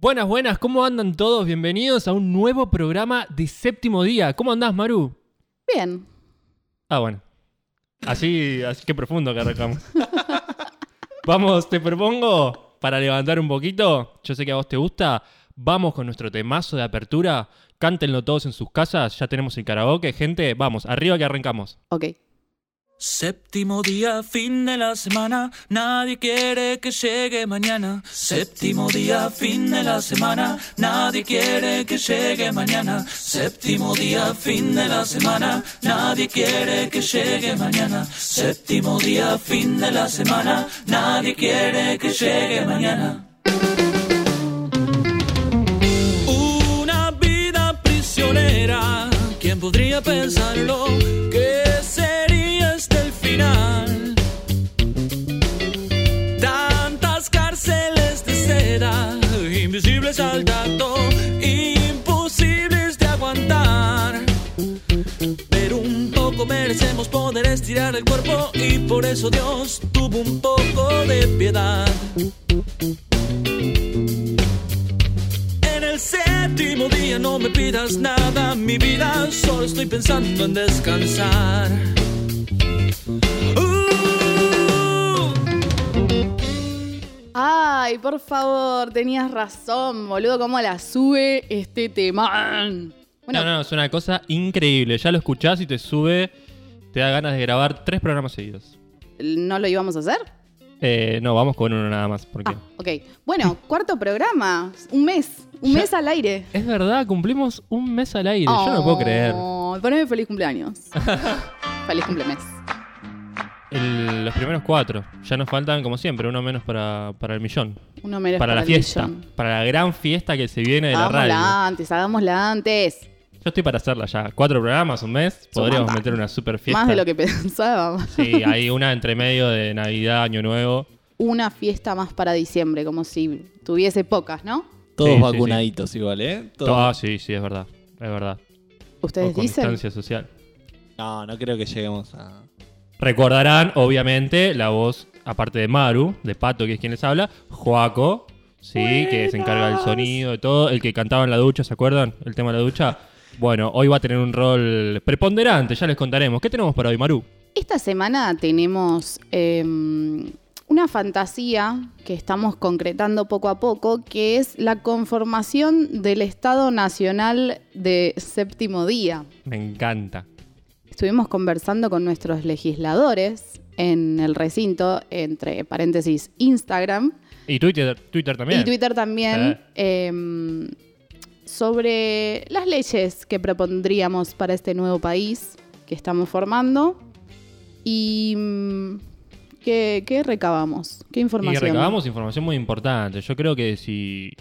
Buenas, buenas, ¿cómo andan todos? Bienvenidos a un nuevo programa de séptimo día. ¿Cómo andás, Maru? Bien. Ah, bueno. Así, así que profundo que arrancamos. Vamos, te propongo, para levantar un poquito, yo sé que a vos te gusta, vamos con nuestro temazo de apertura. Cántenlo todos en sus casas, ya tenemos el karaoke. Gente, vamos, arriba que arrancamos. Ok. Séptimo día, fin de la semana, nadie quiere que llegue mañana. Séptimo día, fin de la semana, nadie quiere que llegue mañana. Séptimo día, fin de la semana, nadie quiere que llegue mañana. Séptimo día, fin de la semana, nadie quiere que llegue mañana. Una vida prisionera, ¿quién podría pensarlo? Invisibles al tacto, imposibles de aguantar. Pero un poco merecemos poder estirar el cuerpo y por eso Dios tuvo un poco de piedad. En el séptimo día no me pidas nada, mi vida, solo estoy pensando en descansar. Uh, Ay, por favor, tenías razón, boludo, cómo la sube este tema. Bueno, no, no, es una cosa increíble. Ya lo escuchás y te sube, te da ganas de grabar tres programas seguidos. ¿no lo íbamos a hacer? Eh, no, vamos con uno nada más, porque... Ah, ok. Bueno, cuarto programa, un mes, un Ya- mes al aire. Es verdad, cumplimos un mes al aire. Yo no lo puedo creer. Oh, Poneme feliz cumpleaños. feliz cumplemes. El- los primeros cuatro. Ya nos faltan, como siempre, uno menos para, para el millón. Uno menos para la el fiesta. millón. Para la gran fiesta que se viene de la radio. Hagámosla antes, hagámosla antes. Yo estoy para hacerla ya. Cuatro programas, un mes. Podríamos meter una super fiesta. Más de lo que pensábamos. Sí, hay una entre medio de Navidad, Año Nuevo. Una fiesta más para diciembre, como si tuviese pocas, ¿no? Todos Sí, sí, vacunaditos igual, ¿eh? Todos. Ah, sí, sí, es verdad. Es verdad. ¿Ustedes O con dicen? distancia social. No, no creo que lleguemos a... Recordarán, obviamente, la voz, aparte de Maru, de Pato, que es quien les habla, Joaco, sí, que se encarga del sonido, de todo, el que cantaba en la ducha, ¿se acuerdan? El tema de la ducha. Bueno, hoy va a tener un rol preponderante, ya les contaremos. ¿Qué tenemos para hoy, Maru? Esta semana tenemos eh, una fantasía que estamos concretando poco a poco, que es la conformación del Estado Nacional de Séptimo Día. Me encanta. Estuvimos conversando con nuestros legisladores en el recinto, entre paréntesis, Instagram Y Twitter, Twitter también. y Twitter también, eh, sobre las leyes que propondríamos para este nuevo país que estamos formando y mm, qué, qué recabamos, qué Y información. recabamos información muy importante. Yo creo que si,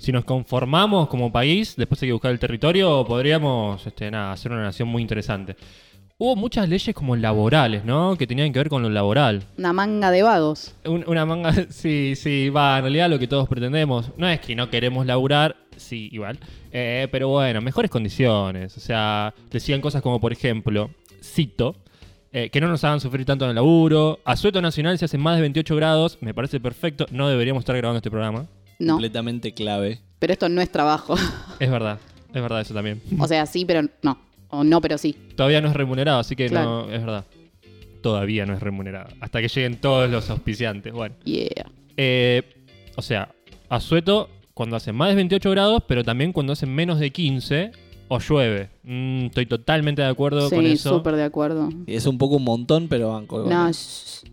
si nos conformamos como país, después hay que buscar el territorio, podríamos este, nada, hacer una nación muy interesante. Hubo muchas leyes como laborales, ¿no? Que tenían que ver con lo laboral. Una manga de vagos. Un- una manga, sí, sí, va, en realidad lo que todos pretendemos. No es que no queremos laburar, sí, igual. Eh, pero bueno, mejores condiciones. O sea, decían cosas como, por ejemplo, cito, eh, que no nos hagan sufrir tanto en el laburo. Asueto nacional se hace más de 28 grados, me parece perfecto. No deberíamos estar grabando este programa. No, Completamente clave. pero esto no es trabajo. Es verdad, es verdad eso también. o sea, sí, pero no. O no, pero sí. Todavía no es remunerado, así que Claro. no, es verdad. Todavía no es remunerado. Hasta que lleguen todos los auspiciantes. Bueno. Yeah. Eh, o sea, asueto cuando hace más de 28 grados, pero también cuando hace menos de 15 o llueve. Mm, estoy totalmente de acuerdo con Sí, eso. súper de acuerdo. Y es un poco un montón, pero banco. igual. No, shh.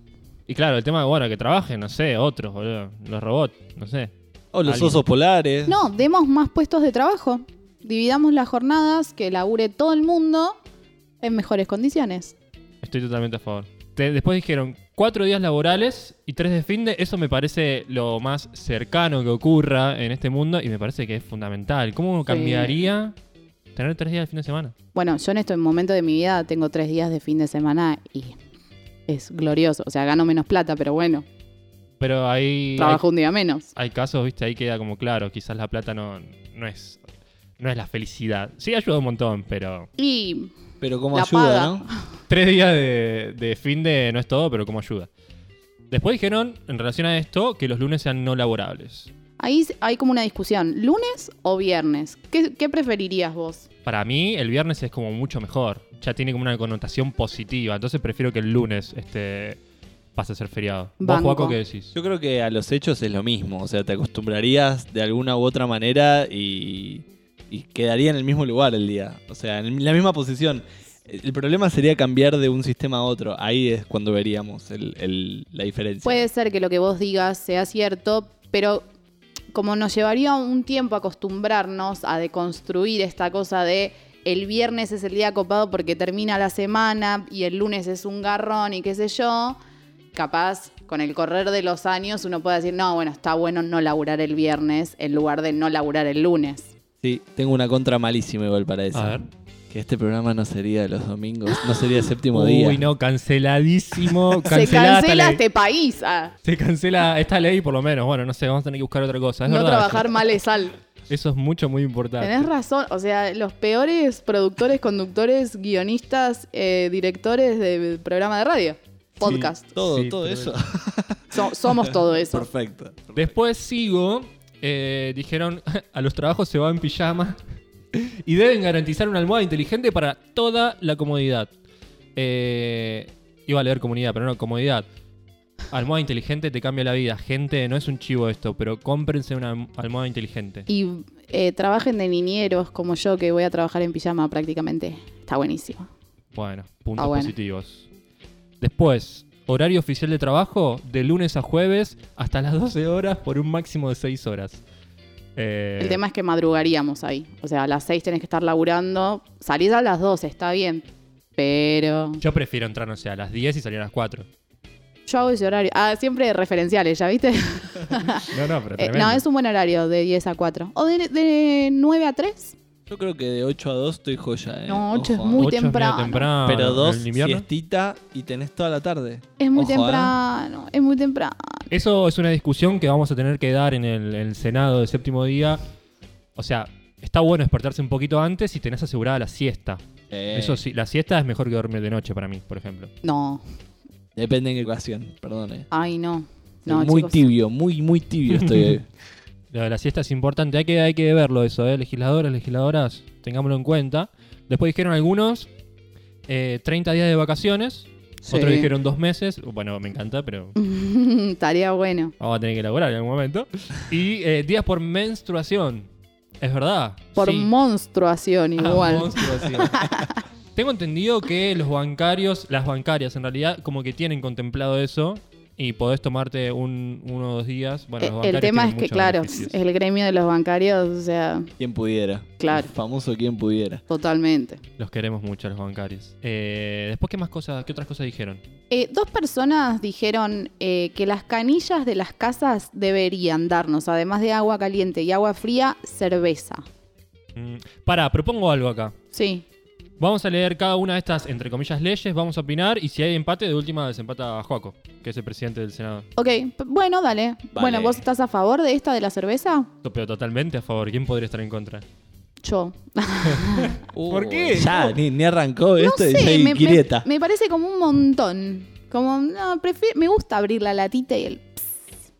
Y claro, el tema de, bueno, que trabajen, no sé, otros, boludo. Los robots, no sé. O los Alguien. osos polares. No, demos más puestos de trabajo. Dividamos las jornadas, que labure todo el mundo en mejores condiciones. Estoy totalmente a favor. Te- después dijeron cuatro días laborales y tres de fin de. Eso me parece lo más cercano que ocurra en este mundo y me parece que es fundamental. ¿Cómo cambiaría tener tres días de fin de semana? Bueno, yo en este momento de mi vida tengo tres días de fin de semana y es glorioso. O sea, gano menos plata, pero bueno, Pero ahí. hay- trabajo un día menos. hay casos, viste, ahí queda como claro, quizás la plata no, no es no es la felicidad. Sí ayuda un montón, pero Y Pero como La ayuda, paga. ¿no? tres días de, de fin de no es todo, pero como ayuda. Después dijeron, en relación a esto, que los lunes sean no laborables. Ahí hay como una discusión, ¿lunes o viernes? ¿Qué, qué preferirías vos? Para mí, el viernes es como mucho mejor. Ya tiene como una connotación positiva. Entonces prefiero que el lunes este, pase a ser feriado. ¿Vos, Banco. Juaco, qué decís? Yo creo que a los hechos es lo mismo. O sea, te acostumbrarías de alguna u otra manera y, y quedaría en el mismo lugar el día. O sea, en la misma posición. El problema sería cambiar de un sistema a otro. Ahí es cuando veríamos el- el- la diferencia. Puede ser que lo que vos digas sea cierto, pero como nos llevaría un tiempo acostumbrarnos a deconstruir esta cosa de el viernes es el día copado porque termina la semana y el lunes es un garrón y qué sé yo, capaz con el correr de los años uno puede decir, no, bueno, está bueno no laburar el viernes en lugar de no laburar el lunes. Sí, tengo una contra malísima igual para eso. A ver. Que este programa no sería de los domingos, no sería el séptimo Uy, día. no, canceladísimo. Se cancela este país. ah. Se cancela esta ley, por lo menos. Bueno, no sé, vamos a tener que buscar otra cosa. Es no verdad. trabajar mal es sal. Eso es mucho, muy importante. Tenés razón, o sea, los peores productores, conductores, guionistas, eh, directores de programa de radio, podcast. Todo, Sí, todo pero eso. So- somos todo eso. Perfecto. Después sigo. eh, dijeron, a los trabajos se va en pijama. y deben garantizar una almohada inteligente para toda la comodidad. Eh, iba a leer comunidad, pero no, comodidad. Almohada inteligente te cambia la vida. Gente, no es un chivo esto, pero cómprense una alm- almohada inteligente. Y eh, trabajen de niñeros como yo, que voy a trabajar en pijama prácticamente. Está buenísimo. Bueno, puntos Ah, bueno. positivos. Después, horario oficial de trabajo de lunes a jueves hasta las 12 horas por un máximo de 6 horas. Eh, El tema es que madrugaríamos ahí. O sea, a las 6 tenés que estar laburando. Salís a las 12, está bien. Pero Yo prefiero entrar, no sé, a las 10 y salir a las 4. yo hago ese horario. Ah, siempre referenciales, ¿ya viste? No, no, pero Eh, no, es un buen horario de 10 a 4. O de, de 9 a 3. Yo creo que de 8 a 2 estoy joya, ¿eh? No, 8 es Ojo, ¿eh? muy Ocho es medio temprano. temprano. Pero ¿En dos, invierno? siestita y tenés toda la tarde. Es muy Ojo, ¿eh? temprano, es muy temprano. Eso es una discusión que vamos a tener que dar en el, en el Senado del séptimo día. O sea, está bueno despertarse un poquito antes y tenés asegurada la siesta. Eh, Eso sí, la siesta es mejor que dormir de noche para mí, por ejemplo. No, Depende en qué ocasión, perdón. eh. ay no. No, muy chicos. tibio, muy, muy tibio estoy. hoy. Lo de la siesta es importante, hay que, hay que verlo eso, ¿eh? Legisladores, legisladoras, tengámoslo en cuenta. Después dijeron algunos eh, 30 días de vacaciones, Sí. otros dijeron dos meses. Bueno, me encanta, pero Estaría bueno. vamos a tener que elaborar en algún momento. Y eh, días por menstruación, es verdad. Por sí. monstruación Ah, igual. monstruación. Tengo entendido que los bancarios, las bancarias en realidad, como que tienen contemplado eso y podés tomarte un, uno o dos días. Bueno, Eh, los el tema es que, claro, beneficios. el gremio de los bancarios, o sea, Quien pudiera. Claro. El famoso quien pudiera. totalmente. Los queremos mucho a los bancarios. Eh, después, ¿qué más cosas, qué otras cosas dijeron? Eh, dos personas dijeron eh, que las canillas de las casas deberían darnos, además de agua caliente y agua fría, cerveza. Mm, pará, propongo algo acá. Sí. Vamos a leer cada una de estas, entre comillas, leyes, vamos a opinar y si hay empate, de última desempata a Joaco, que es el presidente del Senado. Ok, p- bueno, dale. Bueno, ¿vos estás a favor de esta de la cerveza? Pero totalmente a favor. ¿Quién podría estar en contra? Yo. ¿Por qué? Ya, ni, ni arrancó esto y ya hay me, me- grieta. me parece como un montón. Como, no, prefi- me gusta abrir la latita y el...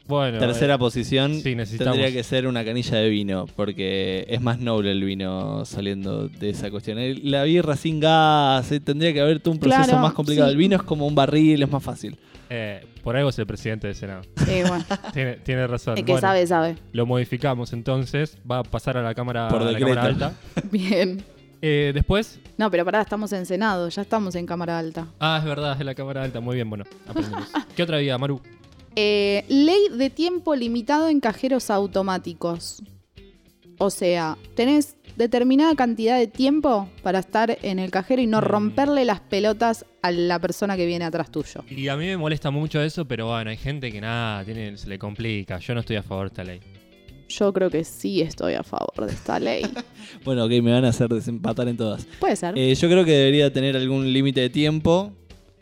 Bueno, Tercera eh, posición sí, necesitamos. tendría que ser una canilla de vino, porque es más noble el vino saliendo de esa cuestión. La birra sin gas, eh, tendría que haber todo un proceso Claro, más complicado. sí. El vino es como un barril, es más fácil. eh, por algo es el presidente del Senado. Bueno, Tiene, tiene razón. el que Bueno, sabe, sabe. Lo modificamos entonces. Va a pasar a la cámara, Por a la cámara alta. Bien. Eh, después. No, pero pará, estamos en Senado, ya estamos en Cámara Alta. Ah, es verdad, es la cámara alta. Muy bien, bueno, aprendemos. ¿Qué otra vida, Maru? Eh, ley de tiempo limitado en cajeros automáticos. O sea, tenés determinada cantidad de tiempo para estar en el cajero y no Mm. romperle las pelotas a la persona que viene atrás tuyo. Y a mí me molesta mucho eso, pero bueno, hay gente que nada, tiene, se le complica. Yo no estoy a favor de esta ley. Yo creo que sí estoy a favor de esta ley. Bueno, ok, me van a hacer desempatar en todas. Puede ser. Eh, yo creo que debería tener algún límite de tiempo,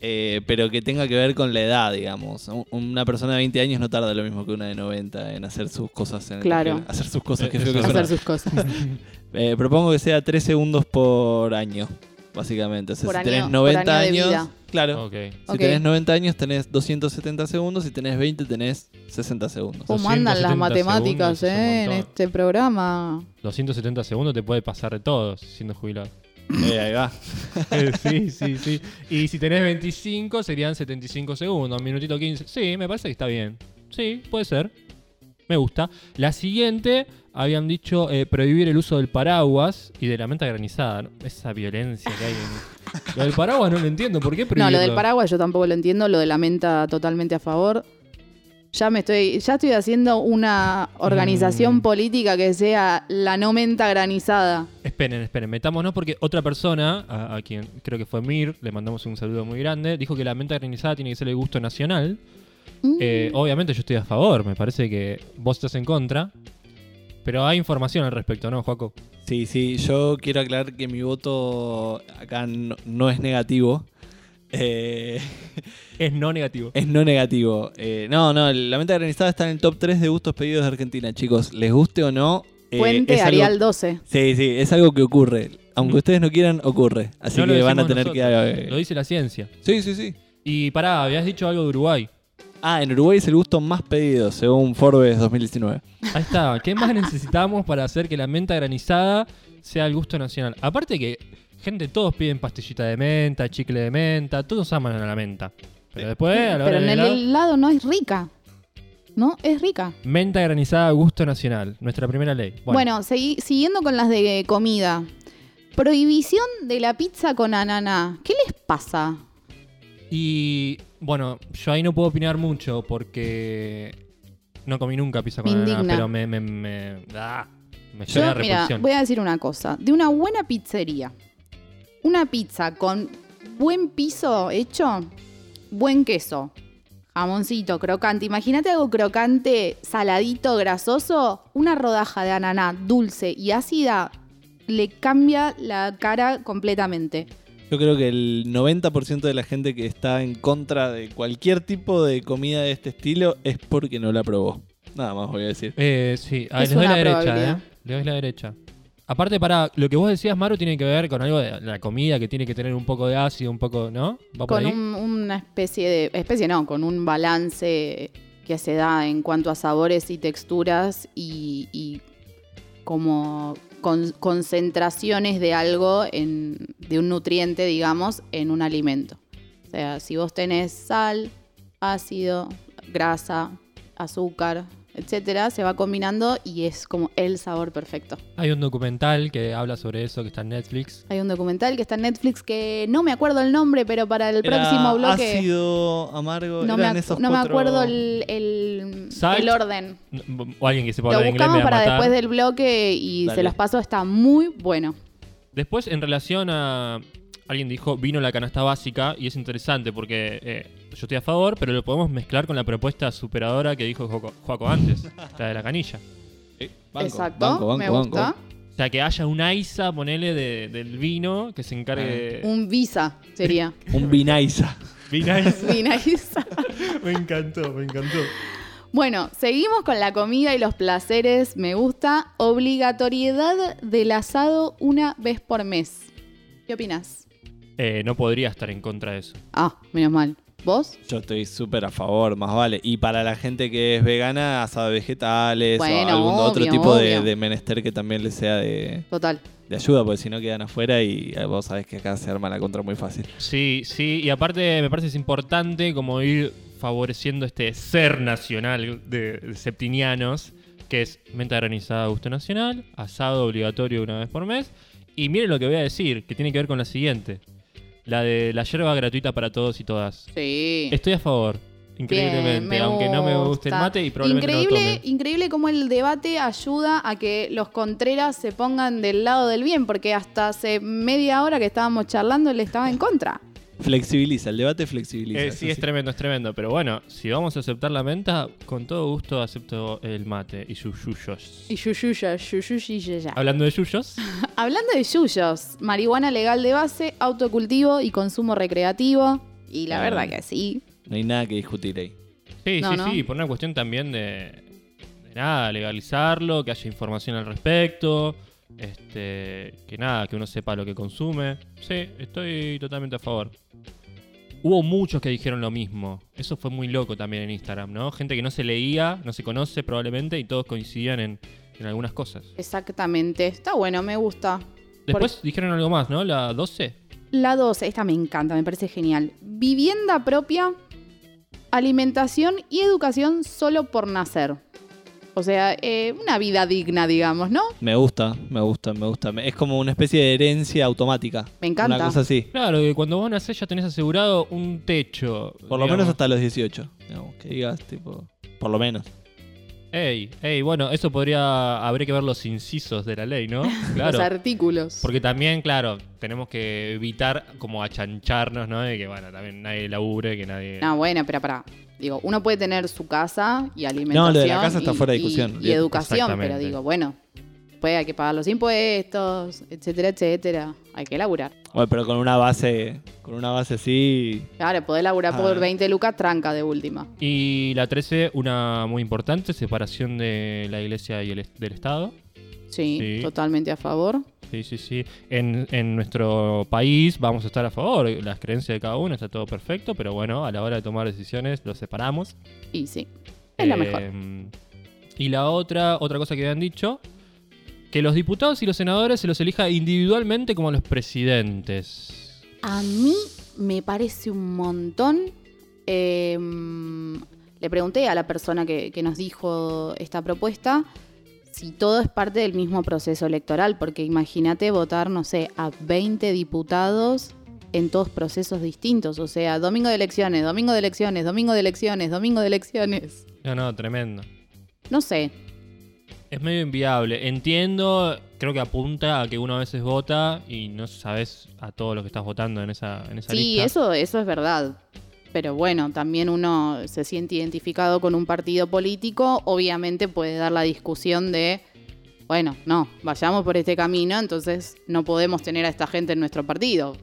eh, pero que tenga que ver con la edad, digamos. Un- Una persona de 20 años no tarda lo mismo que una de 90 en hacer sus cosas. En Claro. Hacer sus cosas, que Eh, feo que hacer sus cosas. Eh, propongo que sea 3 segundos por año, básicamente. O sea, Por si año- tenés por 90 año de años, vida. claro. Si Ok. tenés 90 años tenés 270 segundos, si tenés 20 tenés 60 segundos. ¿Cómo andan las 270 matemáticas segundos eh, en este programa? 270 segundos te puede pasar de todos siendo jubilado. Eh, ahí va. Eh, sí, sí, sí. Y si tenés 25 serían 75 segundos, minutito 15. Sí, me parece que está bien. Sí, puede ser. Me gusta. La siguiente, habían dicho eh, prohibir el uso del paraguas y de la menta granizada. ¿no? Esa violencia que hay en... Lo del paraguas no lo entiendo. ¿Por qué No, prohibirlo? lo del paraguas yo tampoco lo entiendo, lo de la menta totalmente a favor. Ya me estoy, ya estoy haciendo una organización Mm. política que sea la no menta granizada. Esperen, esperen, metámonos porque otra persona, a, a quien creo que fue Mir, le mandamos un saludo muy grande, dijo que la menta granizada tiene que ser el gusto nacional. Mm. Eh, obviamente yo estoy a favor, me parece que vos estás en contra. Pero hay información al respecto, ¿no, Joaco? Sí, sí, yo quiero aclarar que mi voto acá no, no es negativo. Eh, Es no negativo. es no negativo. Eh, no, no, la menta granizada está en el top 3 de gustos pedidos de Argentina, chicos. Les guste o no. eh, Puente algo- Arial 12. Sí, sí, es algo que ocurre. Aunque Mm. ustedes no quieran, ocurre. Así No que van a tener que... nosotros, eh, Lo dice la ciencia. Sí, sí, sí. Y pará, habías dicho algo de Uruguay. Ah, en Uruguay es el gusto más pedido, según Forbes 2019. Ahí está. ¿Qué más necesitamos para hacer que la menta granizada sea el gusto nacional? Aparte que, gente, todos piden pastillita de menta, chicle de menta, todos aman a la menta. Pero después, a la hora Pero en del el helado, helado no es rica. ¿No? Es rica. menta granizada, gusto nacional. Nuestra primera ley. Bueno, segui- siguiendo con las de comida. Prohibición de la pizza con ananá. ¿Qué les pasa? Y bueno, yo ahí no puedo opinar mucho porque no comí nunca pizza con Me indigna. pero me, me, me, ah, me Yo, genera mira, repulsión. voy a decir una cosa. De una buena pizzería, una pizza con buen piso hecho, buen queso, jamoncito, crocante. Imagínate algo crocante, saladito, grasoso. Una rodaja de ananá dulce y ácida le cambia la cara completamente. Yo creo que el 90% de la gente que está en contra de cualquier tipo de comida de este estilo es porque no la probó. Nada más voy a decir. Eh, sí, ahí Es les doy la una derecha. ¿eh? Le doy la derecha. Aparte, para lo que vos decías, Maru, tiene que ver con algo de la comida que tiene que tener un poco de ácido, un poco, ¿no? ¿Va por Con ahí? un- una especie de. Especie no, con un balance que se da en cuanto a sabores y texturas y, y como con- concentraciones de algo, en, de un nutriente, digamos, en un alimento. O sea, si vos tenés sal, ácido, grasa, azúcar, etcétera, se va combinando y es como el sabor perfecto. Hay un documental que habla sobre eso que está en Netflix. Hay un documental que está en Netflix que no me acuerdo el nombre, pero para el Era próximo bloque. ácido, amargo, No me, eran ac- esos no me acuerdo el, el, el orden. O alguien que sepa Lo hablar inglés me buscamos para después del bloque y Dale. se los paso. Está muy bueno. Después, en relación a. Alguien dijo vino la canasta básica y es interesante porque eh, yo estoy a favor, pero lo podemos mezclar con la propuesta superadora que dijo Joco- Joaco antes, la de la canilla. Banco, Exacto, banco, banco, me banco. gusta. O sea, que haya un AISA, ponele, de- del vino que se encargue. Un visa sería. Un vinaiza. Vinaiza. Vinaiza. me encantó, me encantó. Bueno, seguimos con la comida y los placeres. Me gusta. Obligatoriedad del asado una vez por mes. ¿Qué opinas? Eh, no podría estar en contra de eso. Ah, menos mal. ¿Vos? Yo estoy súper a favor, más vale. Y para la gente que es vegana, asado de vegetales Bueno, o algún otro tipo de, menester que también les sea de, Total. de ayuda, porque si no quedan afuera y eh, vos sabés que acá se arma la contra muy fácil. Sí, sí, y aparte me parece es importante como ir favoreciendo este ser nacional de, de septinianos, que es menta granizada gusto nacional, asado obligatorio una vez por mes, y miren lo que voy a decir, que tiene que ver con la siguiente, la de la yerba gratuita para todos y todas. Sí. Estoy a favor, increíblemente, Bien, aunque no me guste el mate y probablemente increíble, no lo tome. increíble cómo el debate ayuda a que los contreras se pongan del lado del bien, porque hasta hace media hora que estábamos charlando él estaba en contra. Flexibiliza, el debate flexibiliza. Eh, sí, es sí. tremendo, es tremendo. Pero bueno, si vamos a aceptar la menta, con todo gusto acepto el mate y sus yuyos. Y yuyuya, yuyuyiyaya. Hablando de yuyos, Hablando de yuyos, marihuana legal de base, autocultivo y consumo recreativo. Y la Ah. verdad que sí. No hay nada que discutir ahí. sí, No, sí, no. sí, por una cuestión también de, de nada, legalizarlo, que haya información al respecto, este, que nada, que uno sepa lo que consume. Sí, estoy totalmente a favor. Hubo muchos que dijeron lo mismo. Eso fue muy loco también en Instagram, ¿no? Gente que no se leía, no se conoce probablemente y todos coincidían en, en algunas cosas. Exactamente. Está bueno, me gusta. Después dijeron algo más, ¿no? La 12. La 12, esta me encanta, me parece genial. Vivienda propia, alimentación y educación solo por nacer. O sea, eh, una vida digna, digamos, ¿no? Me gusta, me gusta, me gusta. Me- Es como una especie de herencia automática. Me encanta. Una cosa así. Claro, que cuando vos nacés ya tenés asegurado un techo. Por lo menos hasta los 18. digamos, que digas, tipo. Por lo menos. Ey, ey, bueno, eso podría. Habría que ver los incisos de la ley, ¿no? Claro. Los artículos. Porque también, claro, tenemos que evitar como achancharnos, ¿no? De que, bueno, también nadie labure, que nadie. No, bueno, pero para. Digo, uno puede tener su casa y alimentación. No, lo de la casa está y- fuera de y- discusión. Y, educación, pero digo, bueno, hay que pagar los impuestos, etcétera, etcétera. Hay que laburar. Bueno, pero con una base. Con una base así. Claro, poder laburar Ah. por 20 lucas, tranca de última. Y la 13, una muy importante, separación de la iglesia y el del Estado. Sí, Sí. totalmente a favor. Sí, sí, sí. En, en nuestro país vamos a estar a favor. Las creencias de cada uno está todo perfecto, pero bueno, a la hora de tomar decisiones los separamos. Y sí, es la mejor. Eh, Y la otra, otra cosa que habían dicho, que los diputados y los senadores se los elija individualmente como los presidentes. A mí me parece un montón. Eh, le pregunté a la persona que, que nos dijo esta propuesta si todo es parte del mismo proceso electoral, porque imagínate votar, no sé, a 20 diputados en todos procesos distintos. O sea, domingo de elecciones, domingo de elecciones, domingo de elecciones, domingo de elecciones. No, no, tremendo. No sé, Es medio inviable. Entiendo, creo que apunta a que uno a veces vota y no sabes a todo lo que estás votando en esa, en esa Sí, lista. eso, eso es verdad. Pero bueno, también uno se siente identificado con un partido político, obviamente puede dar la discusión de, bueno, no, vayamos por este camino, entonces no podemos tener a esta gente en nuestro partido.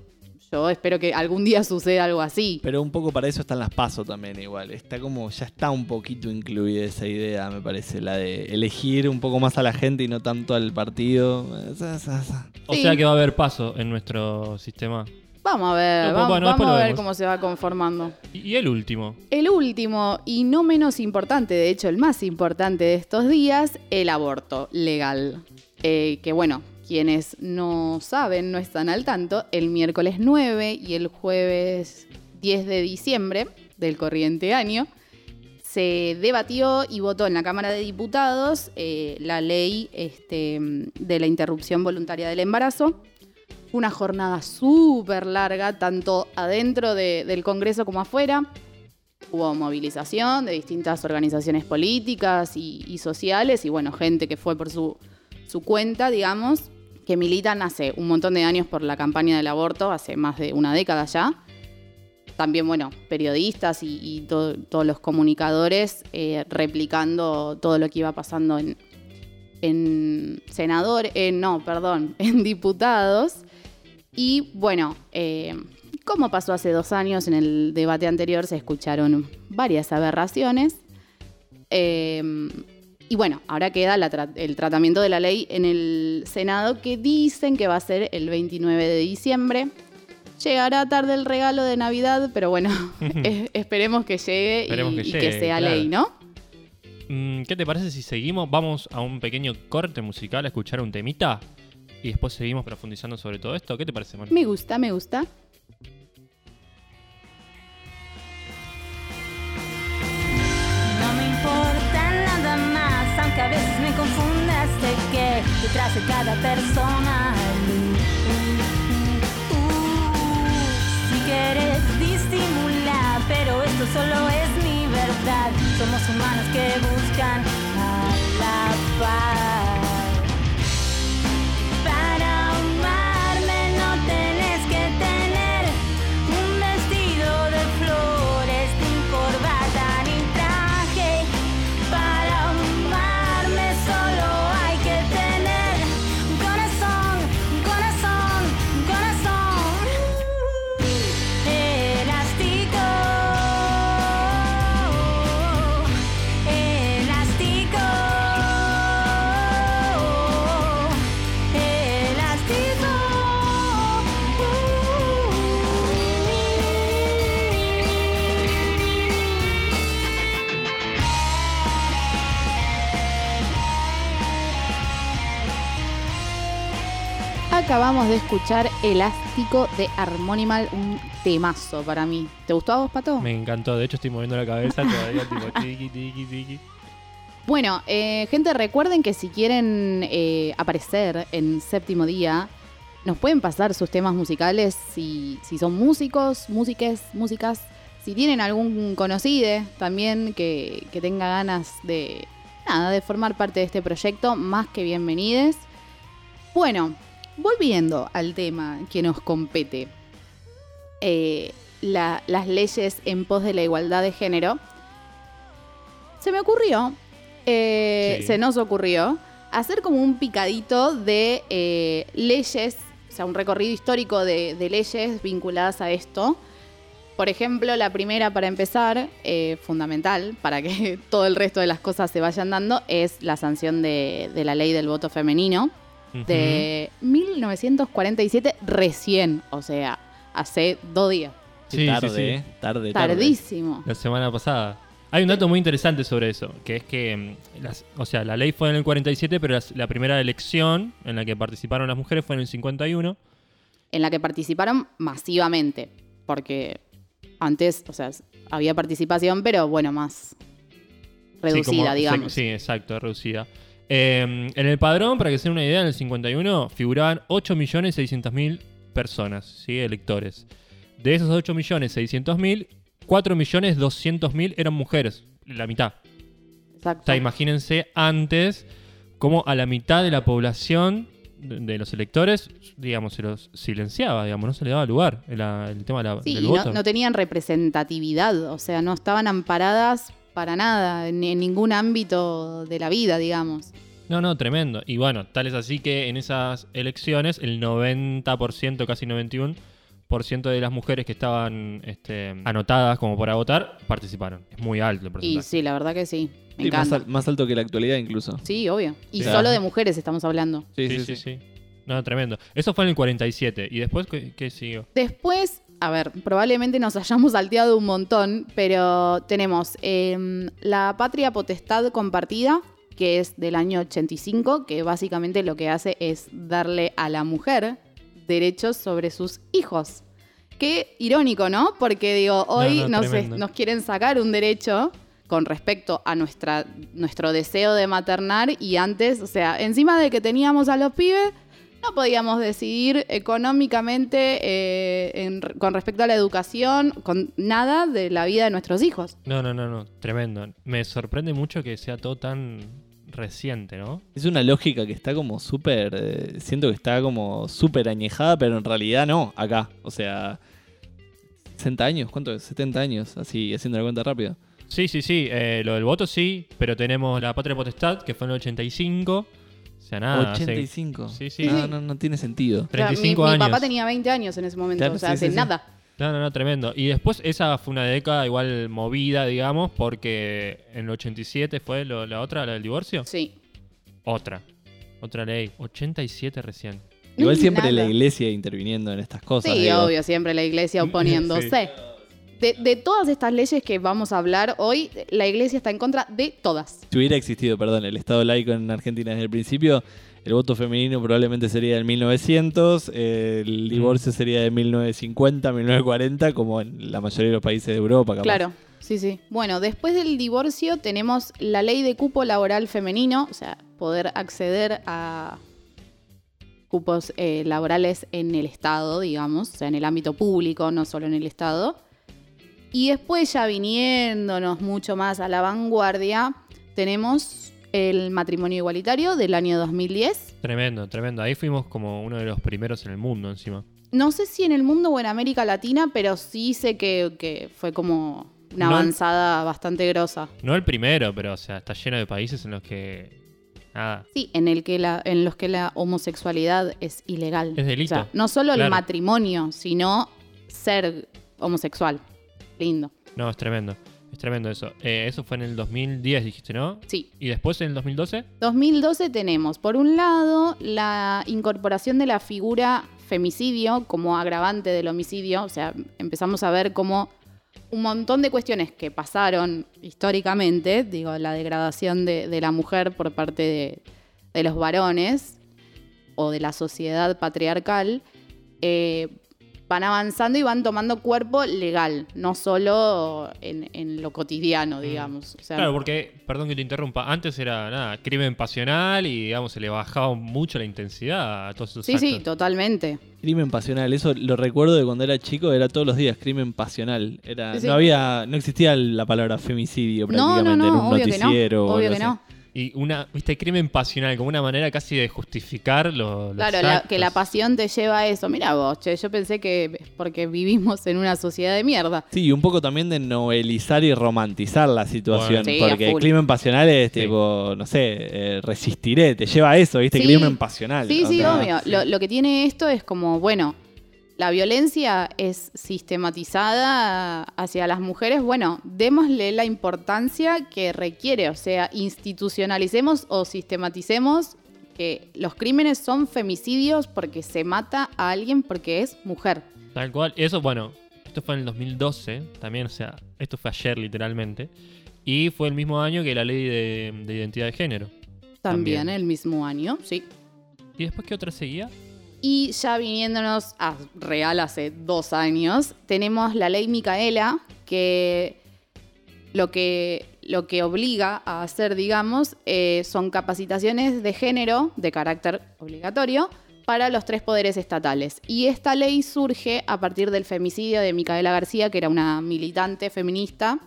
Yo espero que algún día suceda algo así. Pero un poco para eso están las pasos también igual. Está como, ya está un poquito incluida esa idea, me parece. La de elegir un poco más a la gente y no tanto al partido. O sea que va a haber paso en nuestro sistema. Vamos a ver, No, vamos, bueno, vamos después lo a ver vemos. cómo se va conformando. Y, y el último. El último, y no menos importante, de hecho el más importante de estos días, el aborto legal. Eh, que bueno, quienes no saben, no están al tanto, el miércoles 9 y el jueves 10 de diciembre del corriente año se debatió y votó en la Cámara de Diputados eh, la ley este, de la interrupción voluntaria del embarazo. Una jornada súper larga, tanto adentro de- del Congreso como afuera. Hubo movilización de distintas organizaciones políticas y, sociales y bueno, gente que fue por su cuenta, digamos, que militan hace un montón de años por la campaña del aborto, hace más de una década ya. También, bueno, periodistas y, y to- todos los comunicadores eh, replicando todo lo que iba pasando en, en senador, eh, no, perdón, en diputados. Y bueno, eh, como pasó hace dos años, en el debate anterior se escucharon varias aberraciones. Eh, y bueno, ahora queda la tra- el tratamiento de la ley en el Senado que dicen que va a ser el 29 de diciembre. Llegará tarde el regalo de Navidad, pero bueno, es- esperemos que llegue, y, que y sea claro. ley, ¿no? Mm, ¿Qué te parece si seguimos? Vamos a un pequeño corte musical a escuchar un temita y después seguimos profundizando sobre todo esto. ¿Qué te parece, Manu? Me gusta, me gusta. A veces me confunda, sé que detrás de cada persona si quieres disimula, pero esto solo es mi verdad. Somos humanos que buscan a la paz. Acabamos de escuchar Elástico de Harmonimal, un temazo para mí. ¿Te gustó a vos, Pato? Me encantó. De hecho, estoy moviendo la cabeza todavía, tipo tiki, tiki, tiki. Bueno, eh, gente, recuerden que si quieren eh, aparecer en séptimo día, nos pueden pasar sus temas musicales si, si son músicos, músiques, músicas. Si tienen algún conocido también que, que tenga ganas de, nada, de formar parte de este proyecto, más que bienvenides. Bueno, volviendo al tema que nos compete, eh, la- las leyes en pos de la igualdad de género, se me ocurrió, eh, Sí. se nos ocurrió, hacer como un picadito de eh, leyes, o sea, un recorrido histórico de, de leyes vinculadas a esto. Por ejemplo, la primera para empezar, eh, fundamental para que todo el resto de las cosas se vayan dando, es la sanción de, de la ley del voto femenino de 1947 recién, o sea, hace dos días. Sí, sí, tarde, sí. eh. Tarde, tarde. Tardísimo. La semana pasada. Hay un dato muy interesante sobre eso, que es que, mm, las- o sea, la ley fue en el 47, pero las- la primera elección en la que participaron las mujeres fue en el 51. En la que participaron masivamente, porque antes, o sea, había participación, pero bueno, más reducida, Sí, como- digamos. Sí, exacto, reducida. Eh, en el padrón, para que se den una idea, en el 51 figuraban 8.600.000 personas, ¿sí? electores. De esos 8.600.000, 4.200.000 eran mujeres, la mitad. O Exacto. sea, imagínense antes cómo a la mitad de la población de, los electores, digamos, se los silenciaba, digamos, no se le daba lugar el, el tema de la- Sí, del voto. no, no tenían representatividad, o sea, no estaban amparadas para nada en, en ningún ámbito de la vida, digamos. No, no, tremendo. Y bueno, tal es así que en esas elecciones el 90%, casi 91% de las mujeres que estaban este, anotadas como para votar participaron. Es muy alto el Y porcentaje. sí, la verdad que sí, me Sí, más, encanta. al- más alto que la actualidad incluso. Sí, obvio. Y Sí. solo de mujeres estamos hablando. Sí, sí, sí, sí, sí. sí. No, tremendo. Eso fue en el 47. ¿Y después qué, qué siguió? Después, a ver, probablemente nos hayamos salteado un montón, pero tenemos em, la patria potestad compartida, que es del año 85, que básicamente lo que hace es darle a la mujer derechos sobre sus hijos. Qué irónico, ¿no? Porque digo, hoy no, nos, nos quieren sacar un derecho con respecto a nuestra, nuestro deseo de maternar y antes, o sea, encima de que teníamos a los pibes, no podíamos decidir económicamente eh, en- con respecto a la educación, con nada de la vida de nuestros hijos. No, no, no, no. Tremendo. Me sorprende mucho que sea todo tan reciente, ¿no? Es una lógica que está como súper. eh, siento que está como súper añejada, pero en realidad no, acá. O sea. 60 años, ¿cuánto es? 70 años, así haciendo la cuenta rápida. Sí, sí, sí. eh, lo del voto sí, pero tenemos la patria potestad, que fue en el 85. O sea, nada. hace 85. Sí, sí. No, no, no tiene sentido. O sea, 35 mi, mi años. papá tenía 20 años en ese momento, Claro, o sea, sí, hace sí, sí. nada. No, no, no, tremendo. Y después esa fue una década igual movida, digamos, porque en el 87 fue lo- la otra, la del divorcio. Sí. Otra. Otra ley. 87 recién. Igual siempre nada. la iglesia interviniendo en estas cosas. Sí, digo. obvio, siempre la iglesia oponiéndose. De, de todas estas leyes que vamos a hablar hoy, la iglesia está en contra de todas. Si hubiera existido, perdón, el Estado laico en Argentina desde el principio, el voto femenino probablemente sería del 1900, eh, el divorcio sería de 1950, 1940, como en la mayoría de los países de Europa. capaz. Claro, sí, sí. Bueno, después del divorcio tenemos la ley de cupo laboral femenino, o sea, poder acceder a cupos eh, laborales en el Estado, digamos, o sea, en el ámbito público, no solo en el Estado. Y después ya viniéndonos mucho más a la vanguardia, tenemos el matrimonio igualitario del año 2010. Tremendo, tremendo. Ahí fuimos como uno de los primeros en el mundo encima. No sé si en el mundo o en América Latina, pero sí sé que, que fue como una No. avanzada bastante grosa. No el primero, pero o sea, está lleno de países en los que. Nada. Sí, en, el que la, en los que la homosexualidad es ilegal. Es delito. O sea, no solo el matrimonio, sino ser homosexual. Lindo. No, es tremendo. Es tremendo eso. Eh, eso fue en el 2010, dijiste, ¿no? Sí. ¿Y después en el 2012? 2012 tenemos, por un lado, la incorporación de la figura femicidio como agravante del homicidio. O sea, empezamos a ver cómo un montón de cuestiones que pasaron históricamente, digo, la degradación de, de la mujer por parte de, de los varones, o de la sociedad patriarcal, eh, van avanzando y van tomando cuerpo legal, no solo en, en lo cotidiano, digamos. O sea, Claro, porque, perdón que te interrumpa, antes era nada, crimen pasional y digamos se le bajaba mucho la intensidad a todos esos sí, sí, totalmente. Crimen pasional, eso lo recuerdo de cuando era chico, era todos los días crimen pasional. Era, Sí. no había, no existía la palabra femicidio No, no, prácticamente no, en un obvio que no. noticiero. o Obvio que así. no. Y una, viste, crimen pasional, como una manera casi de justificar lo- los Claro, la- que la pasión te lleva a eso. Mira vos, che, yo pensé que porque vivimos en una sociedad de mierda. Sí, y un poco también de novelizar y romantizar la situación. Bueno. Sí, a porque el crimen pasional es Sí. tipo, no sé, eh, resistiré, te lleva a eso, ¿viste? Sí. Crimen pasional. Sí, sí, sea, obvio. Lo, lo que tiene esto es como, bueno, la violencia es sistematizada hacia las mujeres. Bueno, démosle la importancia que requiere. O sea, institucionalicemos o sistematicemos que los crímenes son femicidios porque se mata a alguien porque es mujer. Tal cual. Eso, bueno, esto fue en el 2012 también, o sea, esto fue ayer literalmente. Y fue el mismo año que la ley de, de identidad de género. También, También. el mismo año, sí. ¿Y después qué otra seguía? Y ya viniéndonos a real hace dos años, tenemos la ley Micaela, que lo que, lo que obliga a hacer, digamos, eh, son capacitaciones de género de carácter obligatorio para los tres poderes estatales. Y esta ley surge a partir del femicidio de Micaela García, que era una militante feminista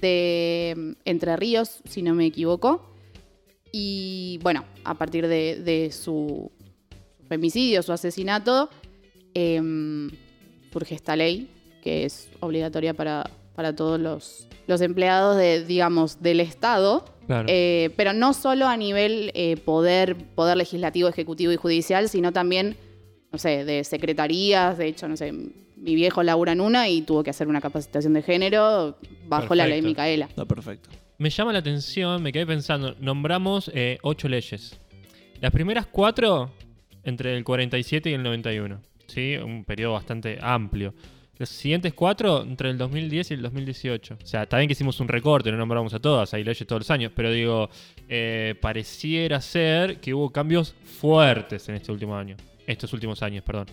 de mm, Entre Ríos, si no me equivoco. Y bueno, a partir de, de su femicidio, su asesinato, em, surge esta ley que es obligatoria para, para todos los, los empleados de, digamos, del Estado. Claro. Eh, pero no solo a nivel eh, poder, poder legislativo, ejecutivo y judicial, sino también, no sé, de secretarías. De hecho, no sé, mi viejo labura en una y tuvo que hacer una capacitación de género bajo la ley. Micaela. Está perfecto. Me llama la atención, me quedé pensando, nombramos eh, ocho leyes. Las primeras cuatro entre el 47 y el 91. ¿sí? Un periodo bastante amplio. Los siguientes cuatro entre el 2010 y el 2018. O sea, está bien que hicimos un recorte, no nombramos a todas, hay leyes todos los años, pero digo, eh, pareciera ser que hubo cambios fuertes en este último año. Estos últimos años, perdón.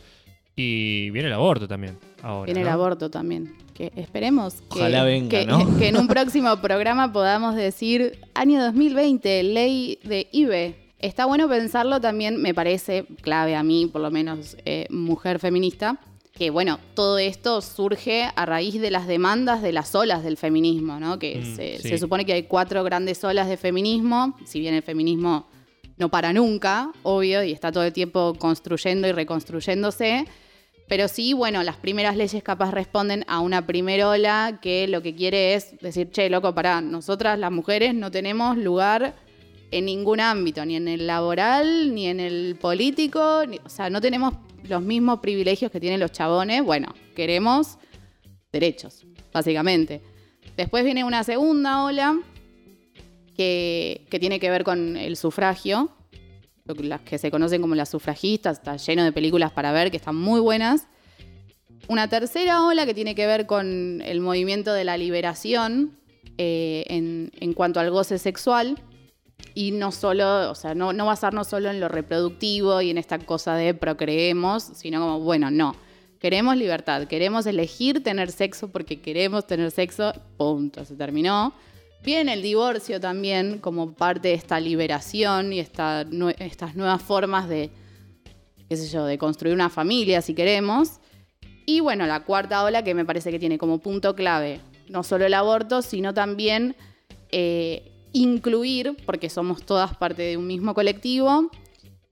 Y viene el aborto también. Ahora, Viene el aborto también. Que esperemos que, Ojalá venga, que, ¿no? que en un próximo programa podamos decir año 2020, ley de IBE. Está bueno pensarlo también, me parece clave a mí, por lo menos eh, mujer feminista, que bueno, todo esto surge a raíz de las demandas de las olas del feminismo, ¿no? Que Mm, se, sí. se supone que hay cuatro grandes olas de feminismo, si bien el feminismo no para nunca, obvio, y está todo el tiempo construyendo y reconstruyéndose. Pero sí, bueno, las primeras leyes capaz responden a una primera ola que lo que quiere es decir, che, loco, pará, nosotras las mujeres no tenemos lugar en ningún ámbito, ni en el laboral, ni en el político, o sea, no tenemos los mismos privilegios que tienen los chabones. Bueno, queremos derechos, básicamente. Después viene una segunda ola que, tiene que ver con el sufragio, las que se conocen como las sufragistas, está lleno de películas para ver que están muy buenas. Una tercera ola que tiene que ver con el movimiento de la liberación eh, en cuanto al goce sexual. Y no solo, o sea, no, no basarnos solo en lo reproductivo y en esta cosa de procreemos, sino como, bueno, no. Queremos libertad, queremos elegir tener sexo porque queremos tener sexo, punto, se terminó. Viene el divorcio también como parte de esta liberación y esta estas nuevas formas de, qué sé yo, de construir una familia si queremos. Y bueno, la cuarta ola que me parece que tiene como punto clave no solo el aborto, sino también eh, incluir, porque somos todas parte de un mismo colectivo,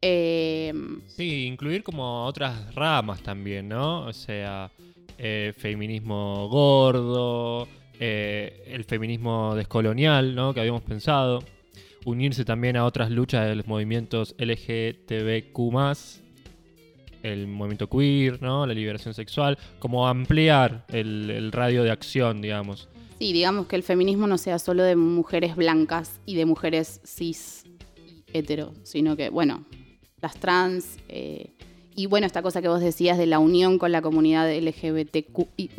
eh, Sí, incluir como otras ramas también, ¿no? O sea, eh, feminismo gordo, eh, el feminismo descolonial, ¿no? Que habíamos pensado. Unirse también a otras luchas de los movimientos LGTBQ+, el movimiento queer, ¿no? La liberación sexual, como ampliar el, el radio de acción, digamos. Sí, digamos que el feminismo no sea solo de mujeres blancas y de mujeres cis y hetero, sino que, bueno, las trans eh, y, bueno, esta cosa que vos decías de la unión con la comunidad LGBTQI.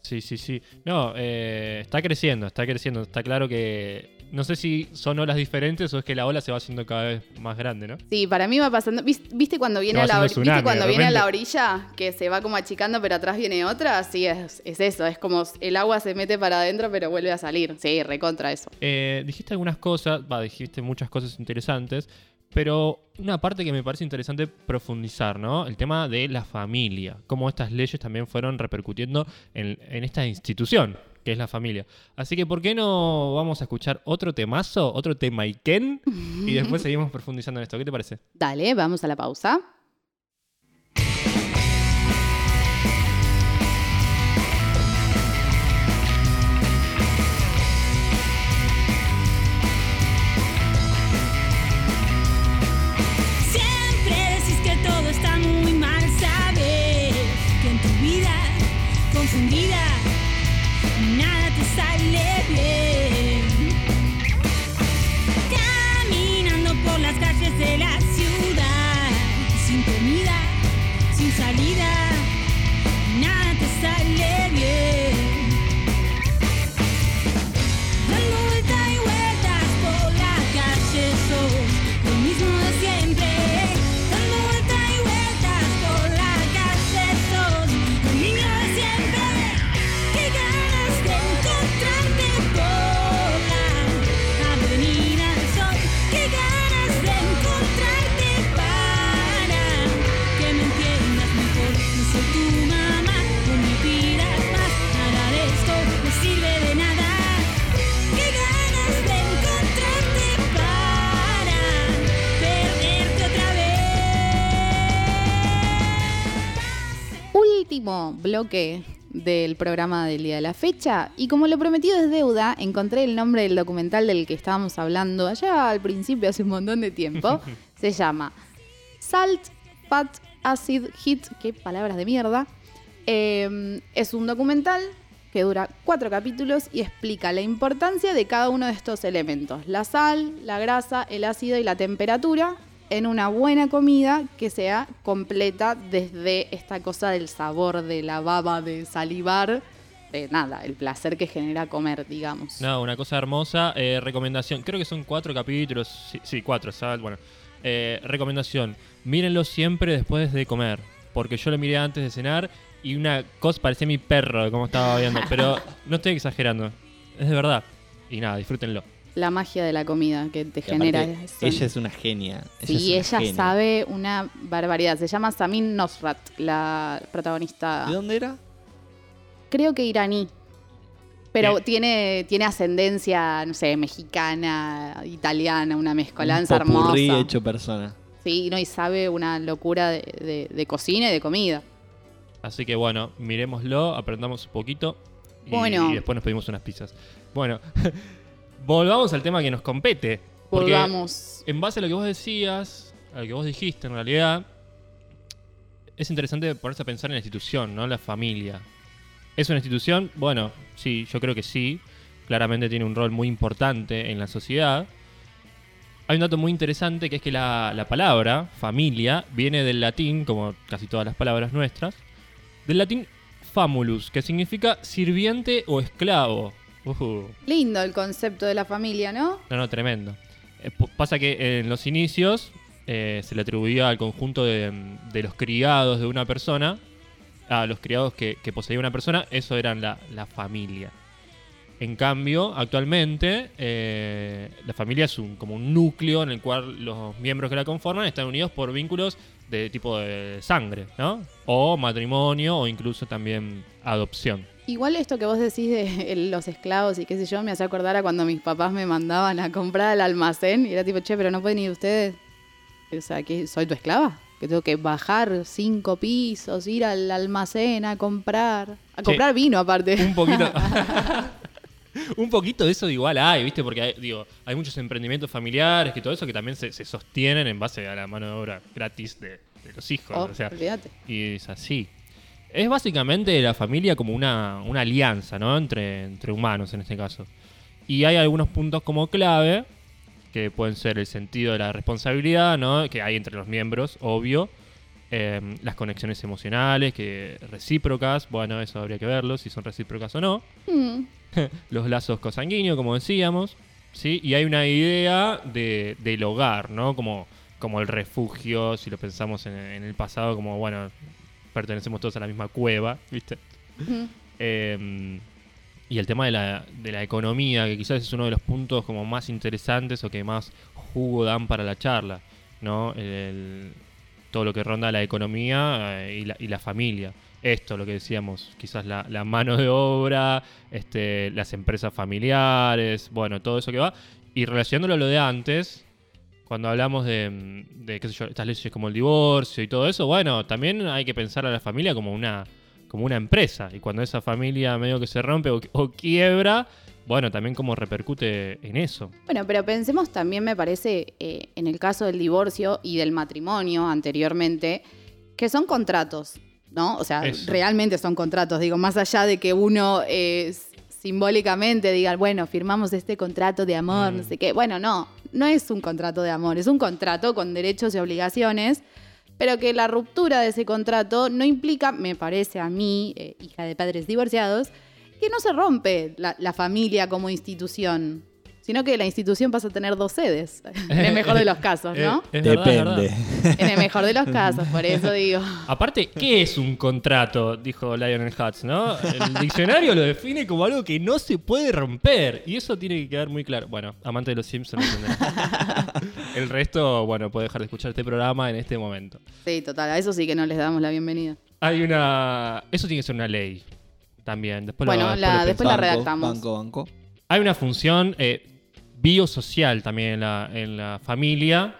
Sí, sí, sí. No, eh, está creciendo, está creciendo. Está claro que No sé si son olas diferentes o es que la ola se va haciendo cada vez más grande, ¿no? Sí, para mí va pasando. ¿Vis- ¿Viste cuando viene, a la, haciendo ori- tsunami, ¿viste cuando viene a la orilla? Que se va como achicando, pero atrás viene otra. Sí, es, es eso. Es como el agua se mete para adentro, pero vuelve a salir. Sí, recontra eso. Eh, dijiste algunas cosas, va, dijiste muchas cosas interesantes, pero una parte que me parece interesante profundizar, ¿no? El tema de la familia, cómo estas leyes también fueron repercutiendo en, en esta institución, que es la familia. Así que, ¿por qué no vamos a escuchar otro temazo, otro tema Iken? Y después seguimos profundizando en esto. ¿Qué te parece? Dale, vamos a la pausa. Siempre bien. Caminando por las calles de la ciudad, sin comida, sin salida, nada te sale bien. Último bloque del programa del día de la fecha. Y como lo prometido es deuda, encontré el nombre del documental del que estábamos hablando allá al principio, hace un montón de tiempo. Se llama Salt, Fat, Acid, Hit. Qué palabras de mierda. Eh, es un documental que dura cuatro capítulos y explica la importancia de cada uno de estos elementos. La sal, la grasa, el ácido y la temperatura en una buena comida que sea completa desde esta cosa del sabor, de la baba, de salivar, de nada, el placer que genera comer, digamos. No, una cosa hermosa. eh, recomendación, creo que son cuatro capítulos. Sí, sí, cuatro, ¿sabes? Bueno, eh, recomendación, mírenlo siempre después de comer. Porque yo lo miré antes de cenar y una cosa parecía mi perro, como estaba viendo. Pero no estoy exagerando, es de verdad. Y nada, disfrútenlo. La magia de la comida que te Y genera eso. Ella es una genia. Sí, es una ella genia. sabe una barbaridad. Se llama Samin Nosrat, la protagonista. ¿De dónde era? Creo que iraní. Pero tiene, tiene ascendencia, no sé, mexicana, italiana, una mezcolanza Un popurrí hermosa. hecho persona. Sí, no, y sabe una locura de, de- de cocina y de comida. Así que bueno, miremoslo, aprendamos un poquito. Y, Bueno. y después nos pedimos unas pizzas. Bueno, volvamos al tema que nos compete. Porque Volvamos. en base a lo que vos decías, a lo que vos dijiste en realidad, es interesante ponerse a pensar en la institución, ¿no? La familia. ¿Es una institución? Bueno, sí, yo creo que sí. Claramente tiene un rol muy importante en la sociedad. Hay un dato muy interesante que es que la, la palabra familia viene del latín, como casi todas las palabras nuestras, del latín famulus, que significa sirviente o esclavo. Lindo el concepto de la familia, ¿no? No, no, tremendo. Eh, pasa que en los inicios eh, se le atribuía al conjunto de, de los criados de una persona, a los criados que, que poseía una persona, eso eran la, la familia. En cambio, actualmente, eh, la familia es un, como un núcleo en el cual los miembros que la conforman están unidos por vínculos de tipo de sangre, ¿no? O matrimonio o incluso también adopción. Igual esto que vos decís de los esclavos y qué sé yo, me hace acordar a cuando mis papás me mandaban a comprar al almacén y era tipo, che, pero no pueden ir ustedes. O sea, que soy tu esclava. Que tengo que bajar cinco pisos, ir al almacén a comprar. A comprar vino aparte. Un poquito. un poquito de eso igual hay, ¿viste? Porque hay, digo, hay muchos emprendimientos familiares y todo eso que también se, se sostienen en base a la mano de obra gratis de, de los hijos. Oh, o sea, olvídate. y es así. Es básicamente la familia como una, una alianza, ¿no? Entre, entre humanos en este caso. Y hay algunos puntos como clave, que pueden ser el sentido de la responsabilidad, ¿no? Que hay entre los miembros, obvio. Em, las conexiones emocionales, que recíprocas, bueno, eso habría que verlo, si son recíprocas o no. Mm, Los lazos cosanguíneos, como decíamos. ¿sí? Y hay una idea de, del hogar, ¿no? Como, como el refugio, si lo pensamos en, en el pasado, como, bueno, pertenecemos todos a la misma cueva, ¿viste? Eh, y el tema de la, de la economía, que quizás es uno de los puntos como más interesantes o que más jugo dan para la charla, ¿no? El- todo lo que ronda la economía eh, y, la, y la familia. Esto, lo que decíamos, quizás la, la mano de obra, este, las empresas familiares, bueno, todo eso que va. Y relacionándolo a lo de antes, cuando hablamos de, de, qué sé yo, estas leyes como el divorcio y todo eso, bueno, también hay que pensar a la familia como una, como una empresa. Y cuando esa familia medio que se rompe o, o quiebra, bueno, también cómo repercute en eso. Bueno, pero pensemos también, me parece, eh, en el caso del divorcio y del matrimonio anteriormente, que son contratos, ¿no? O sea, Eso. realmente son contratos. Digo, más allá de que uno eh, simbólicamente diga, bueno, firmamos este contrato de amor, Mm. no sé qué. Bueno, no, no es un contrato de amor, es un contrato con derechos y obligaciones, pero que la ruptura de ese contrato no implica, me parece a mí, eh, hija de padres divorciados, que no se rompe la, la familia como institución, sino que la institución pasa a tener dos sedes, en el mejor de los casos, ¿no? Eh, es verdad, es verdad. Depende. En el mejor de los casos, por eso digo. Aparte, ¿qué es un contrato? Dijo Lionel Hutz, ¿no? El diccionario lo define como algo que no se puede romper. Y eso tiene que quedar muy claro. Bueno, amante de los Simpsons. El resto, bueno, puede dejar de escuchar este programa en este momento. Sí, total, a eso sí que no les damos la bienvenida. Hay una. Eso tiene que ser una ley. También. Después lo- Bueno, después la- después la redactamos. Banco, banco. Hay una función eh, biosocial también en la, en la familia,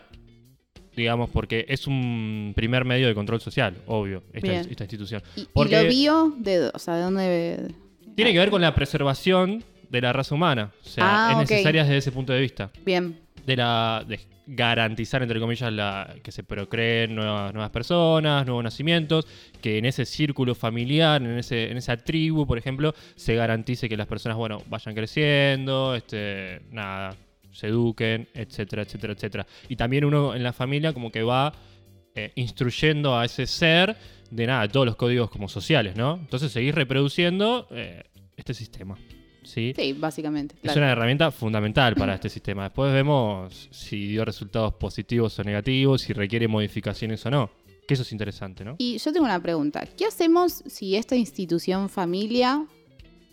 digamos, porque es un primer medio de control social, obvio, esta, institución. ¿Y, lo bio? De, o sea, ¿de dónde...? tiene que ver con la preservación de la raza humana. O sea, Ah, es ok. necesaria desde ese punto de vista. Bien, De, la, de garantizar, entre comillas, la, que se procreen nuevas, nuevas personas, nuevos nacimientos, que en ese círculo familiar, en, ese, en esa tribu, por ejemplo, se garantice que las personas, bueno, vayan creciendo, este, nada, se eduquen, etcétera, etcétera, etcétera. Y también uno en la familia como que va eh, instruyendo a ese ser de nada, todos los códigos como sociales, ¿no? Entonces seguís reproduciendo eh, este sistema. ¿Sí? sí, básicamente. Es claro. una herramienta fundamental para este sistema. Después vemos si dio resultados positivos o negativos, si requiere modificaciones o no. Que eso es interesante, ¿no? Y yo tengo una pregunta. ¿Qué hacemos si esta institución familia,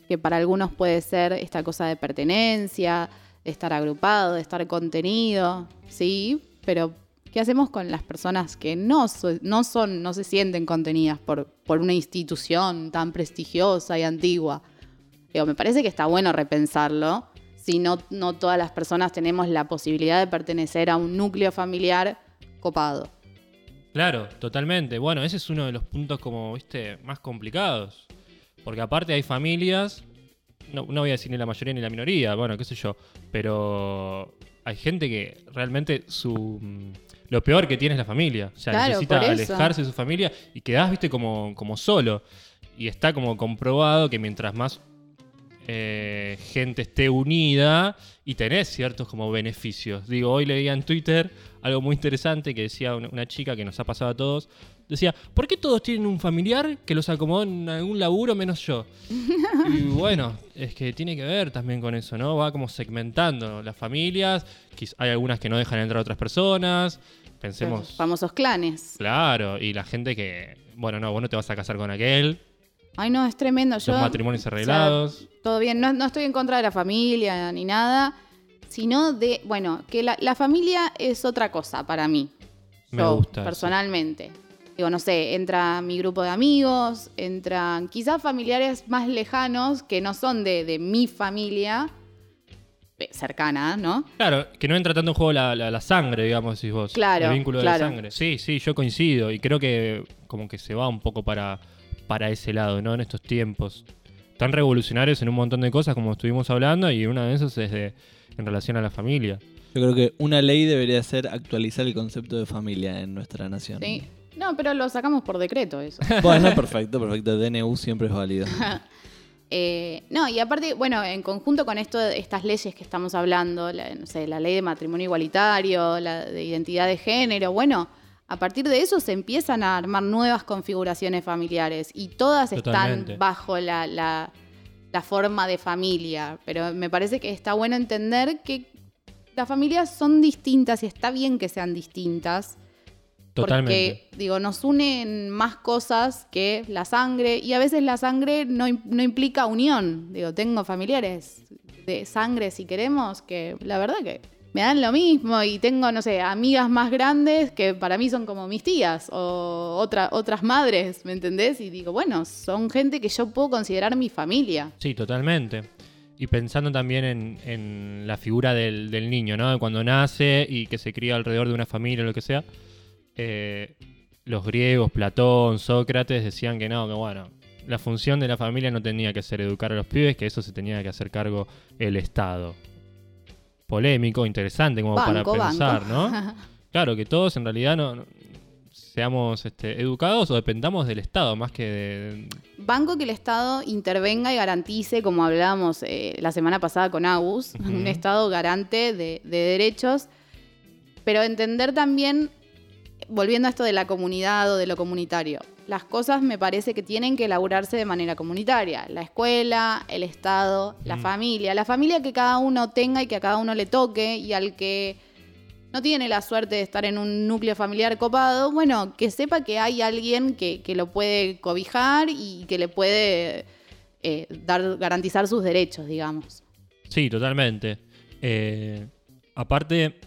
que para algunos puede ser esta cosa de pertenencia, de estar agrupado, de estar contenido, sí, pero ¿qué hacemos con las personas que no, so- no son, no se sienten contenidas por, por una institución tan prestigiosa y antigua? Digo, me parece que está bueno repensarlo. Si no, no todas las personas tenemos la posibilidad de pertenecer a un núcleo familiar copado. Claro, totalmente. Bueno, ese es uno de los puntos como, viste, más complicados. Porque aparte hay familias, no, no voy a decir ni la mayoría ni la minoría, bueno, qué sé yo, pero hay gente que realmente su... mm, Lo peor que tiene es la familia. O sea, Claro, necesita alejarse de su familia y quedás, viste, como, como solo. Y está como comprobado que mientras más eh, gente esté unida y tenés ciertos como beneficios. Digo, hoy leía en Twitter algo muy interesante que decía una, una chica que nos ha pasado a todos. Decía, ¿por qué todos tienen un familiar que los acomodó en algún laburo menos yo? Y bueno, es que tiene que ver también con eso, ¿no? Va como segmentando las familias. Hay algunas que no dejan entrar a otras personas. Los Pensemos, famosos clanes. claro, y la gente que, bueno, no, vos no te vas a casar con aquel. Ay, no, es tremendo. Yo, Los matrimonios o sea, arreglados. todo bien, no, no estoy en contra de la familia ni nada, sino de, bueno, que la, la familia es otra cosa para mí. Me Yo, gusta eso. personalmente. Digo, no sé, entra mi grupo de amigos, entran quizás familiares más lejanos que no son de, de mi familia eh, cercana, ¿no? Claro, que no entra tanto en juego la, la- la sangre, digamos, decís vos. Claro, El vínculo claro. de la sangre. Sí, sí, yo coincido. Y creo que como que se va un poco para, para ese lado, ¿no? En estos tiempos tan revolucionarios en un montón de cosas como estuvimos hablando. Y una de esas es de, en relación a la familia. Yo creo que una ley debería ser actualizar el concepto de familia en nuestra nación. Sí. No, pero lo sacamos por decreto eso. Bueno, perfecto, perfecto. DNU siempre es válido. Eh, no, y aparte, bueno, en conjunto con esto, de estas leyes que estamos hablando, la, no sé, la ley de matrimonio igualitario, la de identidad de género, bueno, a partir de eso se empiezan a armar nuevas configuraciones familiares y todas Totalmente. están bajo la, la- la forma de familia. Pero me parece que está bueno entender que las familias son distintas y está bien que sean distintas. Totalmente. Porque, digo, nos unen más cosas que la sangre y a veces la sangre no, no implica unión. Digo, tengo familiares de sangre, si queremos, que la verdad que me dan lo mismo y tengo, no sé, amigas más grandes que para mí son como mis tías o otra- otras madres, ¿me entendés? Y digo, bueno, son gente que yo puedo considerar mi familia. Sí, totalmente. Y pensando también en, la figura del, del niño, ¿no? Cuando nace y que se cría alrededor de una familia o lo que sea. eh, los griegos, Platón, Sócrates decían que no, que bueno, la función de la familia no tenía que ser educar a los pibes, que eso se tenía que hacer cargo el Estado. Polémico, interesante como Banco, para pensar, banco. ¿no? Claro, que todos en realidad no, no- seamos este, educados o dependamos del Estado más que de, Banco que el Estado intervenga y garantice, como hablábamos eh, la semana pasada con Agus, un Estado garante de, de derechos, pero entender también, volviendo a esto de la comunidad o de lo comunitario, las cosas me parece que tienen que elaborarse de manera comunitaria. La escuela, el Estado, la Mm. familia. La familia que cada uno tenga y que a cada uno le toque y al que no tiene la suerte de estar en un núcleo familiar copado, bueno, que sepa que hay alguien que, que lo puede cobijar y que le puede eh, dar, garantizar sus derechos, digamos. Sí, totalmente. Eh, aparte,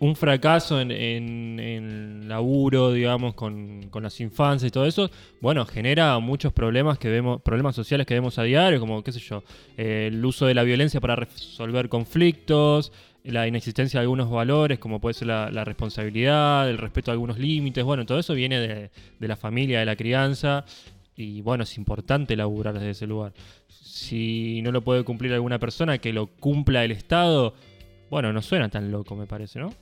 un fracaso en, en, en laburo, digamos, con, las infancias y todo eso, bueno, genera muchos problemas que vemos, problemas sociales que vemos a diario, como, qué sé yo, eh, el uso de la violencia para resolver conflictos, la inexistencia de algunos valores, como puede ser la, la responsabilidad, el respeto a algunos límites, bueno, todo eso viene de, de la familia, de la crianza, y bueno, es importante laburar desde ese lugar. Si no lo puede cumplir alguna persona, que lo cumpla el Estado, bueno, no suena tan loco, me parece, ¿no?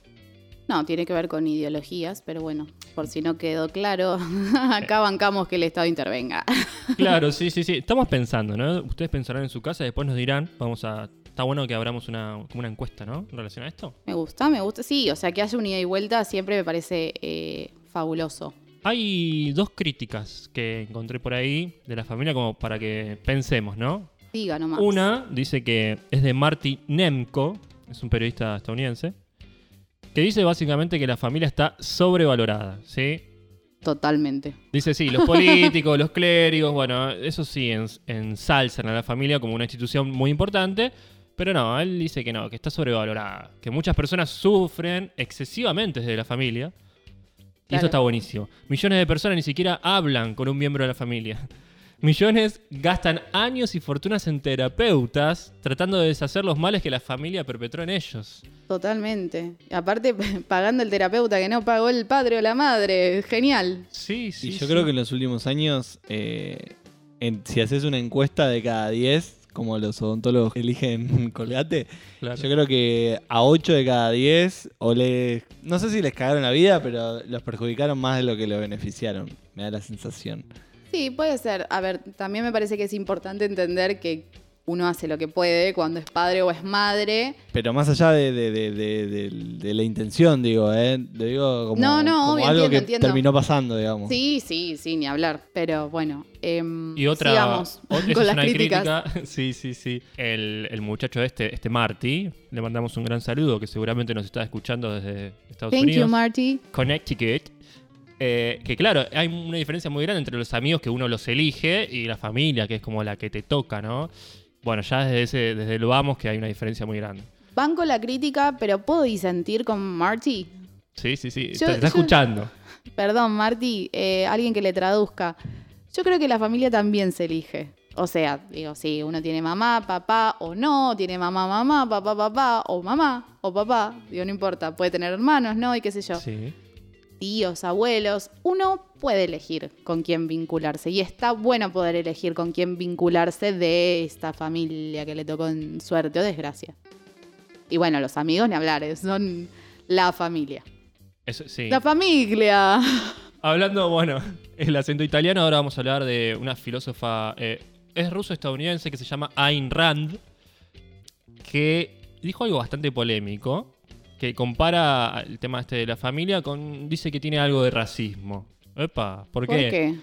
No, tiene que ver con ideologías, pero bueno, por si no quedó claro, acá bancamos que el Estado intervenga. Claro, sí, sí, sí. Estamos pensando, ¿no? Ustedes pensarán en su casa, después nos dirán, vamos a... Está bueno que abramos una, como una encuesta, ¿no? En relación a esto. Me gusta, me gusta. Sí, o sea, que haya un ida y vuelta siempre me parece eh, fabuloso. Hay dos críticas que encontré por ahí de la familia como para que pensemos, ¿no? Diga nomás. Una dice que es de Marty Nemko, es un periodista estadounidense, que dice básicamente que la familia está sobrevalorada, ¿sí? Totalmente. Dice, sí, los políticos, los clérigos, bueno, eso sí, ens- ensalzan a la familia como una institución muy importante, pero no, él dice que no, que está sobrevalorada, que muchas personas sufren excesivamente desde la familia. Y Claro. eso está buenísimo. Millones de personas ni siquiera hablan con un miembro de la familia. Millones gastan años y fortunas en terapeutas tratando de deshacer los males que la familia perpetró en ellos. Totalmente. Aparte, pagando el terapeuta que no pagó el padre o la madre. Genial. Sí, sí. Y yo sí. creo que en los últimos años, eh, en- si haces una encuesta de cada 10, como los odontólogos eligen Colgate, Claro. yo creo que a 8 de cada 10, o les, no sé si les cagaron la vida, pero los perjudicaron más de lo que lo beneficiaron. Me da la sensación. Sí, puede ser. A ver, también me parece que es importante entender que uno hace lo que puede cuando es padre o es madre. Pero más allá de, de- de- de- de- de la intención, digo, ¿eh? Lo digo como, No, no, como obvio, algo entiendo, que entiendo. terminó pasando, digamos. Sí, sí, sí, ni hablar. Pero bueno, em, Y otra, sigamos o- esa con es las críticas. crítica. Sí, sí, sí. El, el muchacho este, este Marty, le mandamos un gran saludo que seguramente nos está escuchando desde Estados Thank Unidos. you, Marty. Connecticut. Eh, que claro, hay una diferencia muy grande entre los amigos que uno los elige y la familia, que es como la que te toca, ¿no? Bueno, ya desde, ese, desde lo vamos que hay una diferencia muy grande. Banco la crítica, pero puedo disentir con Marty. Sí, sí, sí. Yo- te está yo- escuchando. Perdón, Marty, eh, alguien que le traduzca. Yo creo que la familia también se elige. O sea, digo, sí, uno tiene mamá, papá o no, tiene mamá, mamá, papá, papá, o mamá, o papá, digo, no importa, puede tener hermanos, ¿no? Y qué sé yo, Sí. Tíos, abuelos. Uno puede elegir con quién vincularse y está bueno poder elegir con quién vincularse de esta familia que le tocó en suerte o desgracia. Y bueno, los amigos ni hablar, eh, son la familia. Eso, sí. La familia. Hablando, bueno, el acento italiano, ahora vamos a hablar de una filósofa, eh, es ruso-estadounidense que se llama Ayn Rand, que dijo algo bastante polémico, que compara el tema este de la familia con, dice que tiene algo de racismo. Epa, ¿por ¿Por qué? qué?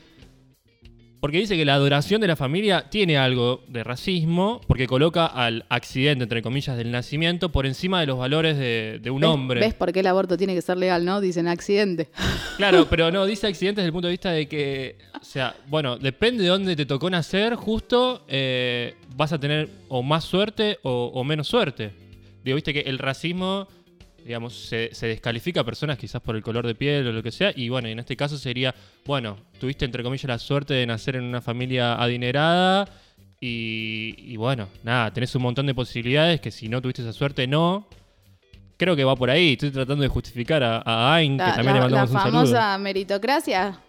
Porque dice que la adoración de la familia tiene algo de racismo, porque coloca al accidente, entre comillas, del nacimiento por encima de los valores de, de un ¿Ves- hombre. ¿Ves por qué el aborto tiene que ser legal, no? Dicen accidente. Claro, pero no, dice accidente desde el punto de vista de que, o sea, bueno, depende de dónde te tocó nacer, justo eh, vas a tener o más suerte o, o menos suerte. Digo, viste que el racismo, digamos, se, se descalifica a personas quizás por el color de piel o lo que sea, y bueno, en este caso sería, bueno, tuviste entre comillas la suerte de nacer en una familia adinerada. Y, y bueno, nada, tenés un montón de posibilidades que si no tuviste esa suerte, no. Creo que va por ahí. Estoy tratando de justificar a, a Ain, que también la- le la mandamos un saludo. famosa meritocracia.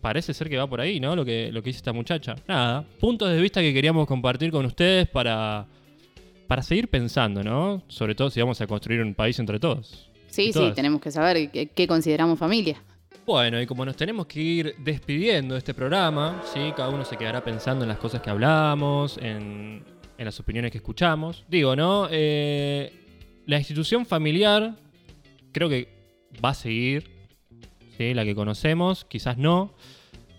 Parece ser que va por ahí, ¿no? Lo que, lo que dice esta muchacha. Nada, puntos de vista que queríamos compartir con ustedes para, para seguir pensando, ¿no? Sobre todo si vamos a construir un país entre todos. Sí, sí, tenemos que saber qué, qué consideramos familia. Bueno, y como nos tenemos que ir despidiendo de este programa, ¿sí? Cada uno se quedará pensando en las cosas que hablamos, en, en las opiniones que escuchamos. Digo, ¿no? Eh, la institución familiar creo que va a seguir, ¿sí? La que conocemos, quizás no.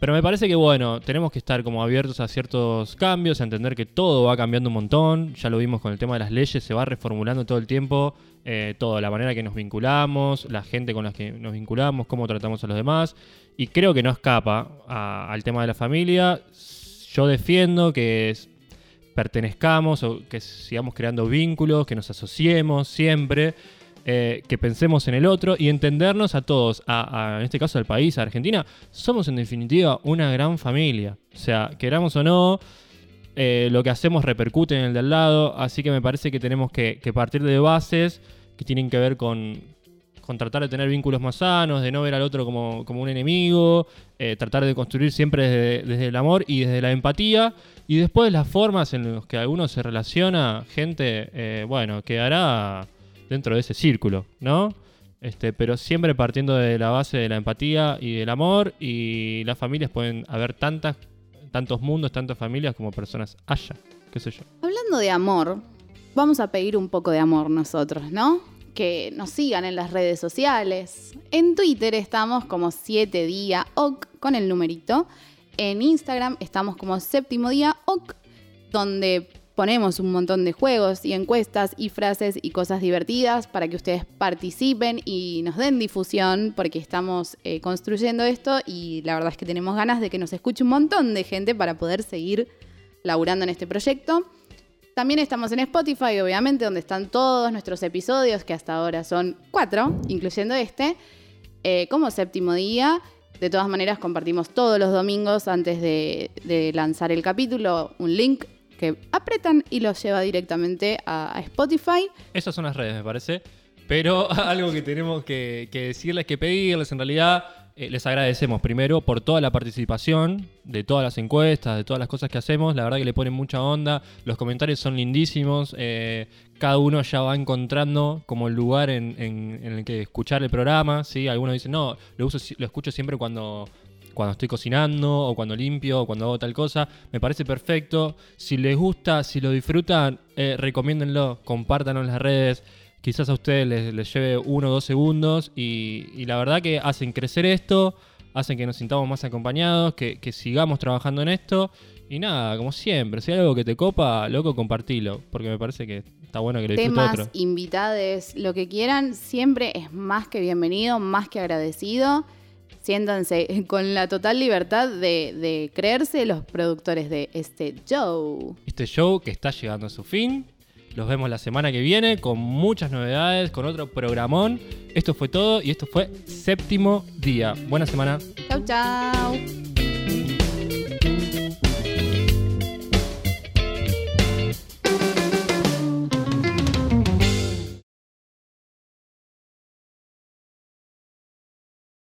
Pero me parece que, bueno, tenemos que estar como abiertos a ciertos cambios, a entender que todo va cambiando un montón. Ya lo vimos con el tema de las leyes, se va reformulando todo el tiempo. eh, todo, la manera que nos vinculamos, la gente con la que nos vinculamos, cómo tratamos a los demás. Y creo que no escapa al tema de la familia. Yo defiendo que pertenezcamos o que sigamos creando vínculos, que nos asociemos siempre, eh, que pensemos en el otro y entendernos a todos, a, en este caso al país, a Argentina, somos en definitiva una gran familia. O sea, queramos o no, eh, lo que hacemos repercute en el de al lado, así que me parece que tenemos que, partir de bases que tienen que ver con, tratar de tener vínculos más sanos, de no ver al otro como, como un enemigo, eh, tratar de construir siempre desde, desde el amor y desde la empatía, y después las formas en las que alguno se relaciona, gente, bueno, quedará dentro de ese círculo, ¿no? Este, pero siempre partiendo de la base de la empatía y del amor, y las familias pueden haber tantas, tantos mundos, tantas familias como personas haya, qué sé yo. Hablando de amor, vamos a pedir un poco de amor nosotros, ¿no? Que nos sigan en las redes sociales. En Twitter estamos como 7 día ok con el numerito. En Instagram estamos como séptimo día ok, donde ponemos un montón de juegos y encuestas y frases y cosas divertidas para que ustedes participen y nos den difusión porque estamos eh, construyendo esto y la verdad es que tenemos ganas de que nos escuche un montón de gente para poder seguir laburando en este proyecto. También estamos en Spotify, obviamente, donde están todos nuestros episodios, que hasta ahora son cuatro, incluyendo este, eh, como séptimo día. De todas maneras, compartimos todos los domingos antes de, de lanzar el capítulo un link que apretan y los lleva directamente a, Spotify. Esas son las redes, me parece. Pero algo que tenemos que, decirles, que pedirles, en realidad, eh, les agradecemos primero por toda la participación de todas las encuestas, de todas las cosas que hacemos. La verdad que le ponen mucha onda. Los comentarios son lindísimos. eh, cada uno ya va encontrando como el lugar en, en- el que escuchar el programa. ¿sí? Algunos dicen, no, lo, uso, lo escucho siempre cuando cuando estoy cocinando o cuando limpio o cuando hago tal cosa. Me parece perfecto. Si les gusta, si lo disfrutan, eh, recomiéndenlo, compártanlo en las redes. Quizás a ustedes les, les lleve uno o dos segundos y, y la verdad que hacen crecer esto, hacen que nos sintamos más acompañados, que, que sigamos trabajando en esto. Y nada, como siempre, si hay algo que te copa, loco, compartilo, porque me parece que está bueno que lo Temas, otro. invitades, lo que quieran, siempre es más que bienvenido, más que agradecido. Siéntanse con la total libertad de, de creerse los productores de este show. este show que está llegando a su fin. Los vemos la semana que viene con muchas novedades, con otro programón. Esto fue todo y esto fue séptimo día. Buena semana. Chau, chau.